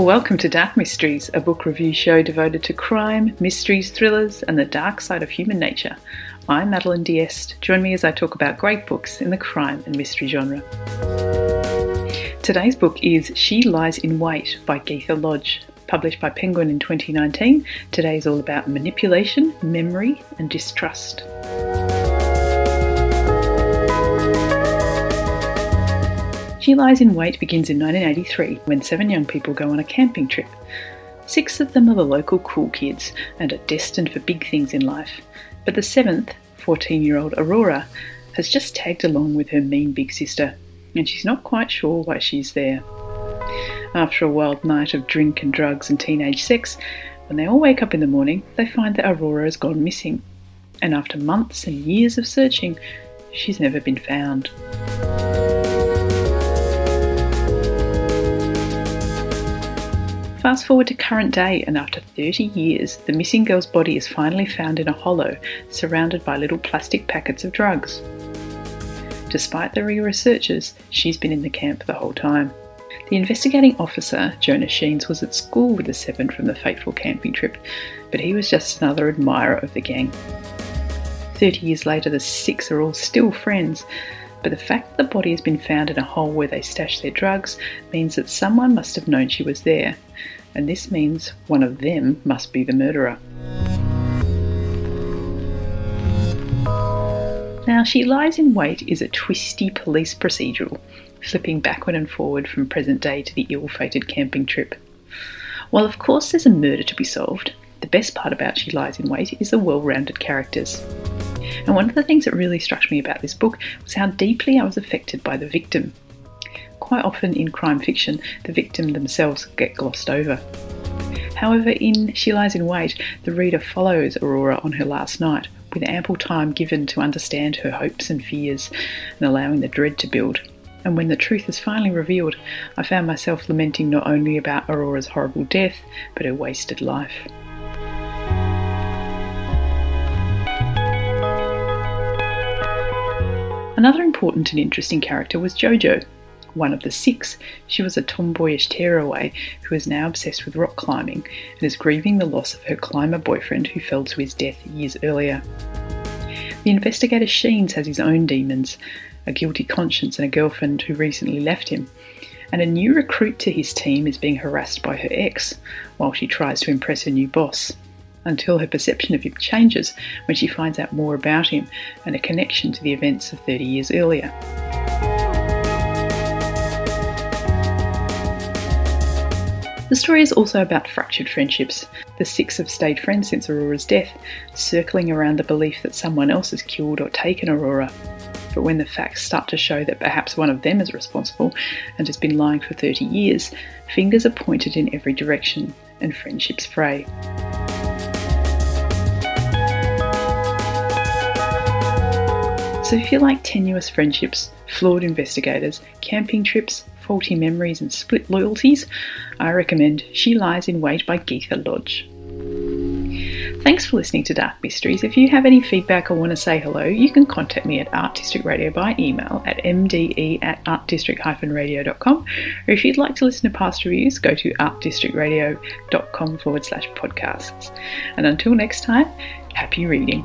Welcome to Dark Mysteries, a book review show devoted to crime, mysteries, thrillers, and the dark side of human nature. I'm Madeline Diest. Join me as I talk about great books in the crime and mystery genre. Today's book is She Lies in Wait by Gytha Lodge. Published by Penguin in 2019, today is all about manipulation, memory, and distrust. She Lies in Wait begins in 1983 when seven young people go on a camping trip. Six of them are the local cool kids and are destined for big things in life. But the seventh, 14 year old Aurora, has just tagged along with her mean big sister, and she's not quite sure why she's there. After a wild night of drink and drugs and teenage sex, when they all wake up in the morning, they find that Aurora has gone missing. And after months and years of searching, she's never been found. Fast forward to current day, and after 30 years, the missing girl's body is finally found in a hollow, surrounded by little plastic packets of drugs. Despite the re researchers, she's been in the camp the whole time. The investigating officer, Jonah Sheens, was at school with the seven from the fateful camping trip, but he was just another admirer of the gang. 30 years later, the six are all still friends, but the fact that the body has been found in a hole where they stashed their drugs means that someone must have known she was there, and this means one of them must be the murderer. Now, She Lies in Wait is a twisty police procedural, flipping backward and forward from present day to the ill fated camping trip. While, of course, there's a murder to be solved, the best part about She Lies in Wait is the well rounded characters. And one of the things that really struck me about this book was how deeply I was affected by the victim. Quite often in crime fiction, the victim themselves get glossed over. However, in She Lies in Wait, the reader follows Aurora on her last night, with ample time given to understand her hopes and fears and allowing the dread to build. And when the truth is finally revealed, I found myself lamenting not only about Aurora's horrible death, but her wasted life. Another important and interesting character was Jojo. One of the six, she was a tomboyish tearaway who is now obsessed with rock climbing and is grieving the loss of her climber boyfriend who fell to his death years earlier. The investigator Sheens has his own demons a guilty conscience and a girlfriend who recently left him. And a new recruit to his team is being harassed by her ex while she tries to impress her new boss until her perception of him changes when she finds out more about him and a connection to the events of 30 years earlier. The story is also about fractured friendships. The six have stayed friends since Aurora's death, circling around the belief that someone else has killed or taken Aurora. But when the facts start to show that perhaps one of them is responsible and has been lying for 30 years, fingers are pointed in every direction and friendships fray. So if you like tenuous friendships, flawed investigators, camping trips, faulty memories, and split loyalties, I recommend She Lies in Wait by Gytha Lodge. Thanks for listening to Dark Mysteries. If you have any feedback or want to say hello, you can contact me at Art District Radio by email at mde at artdistrict-radio.com. Or if you'd like to listen to past reviews, go to artdistrictradio.com forward slash podcasts. And until next time, happy reading.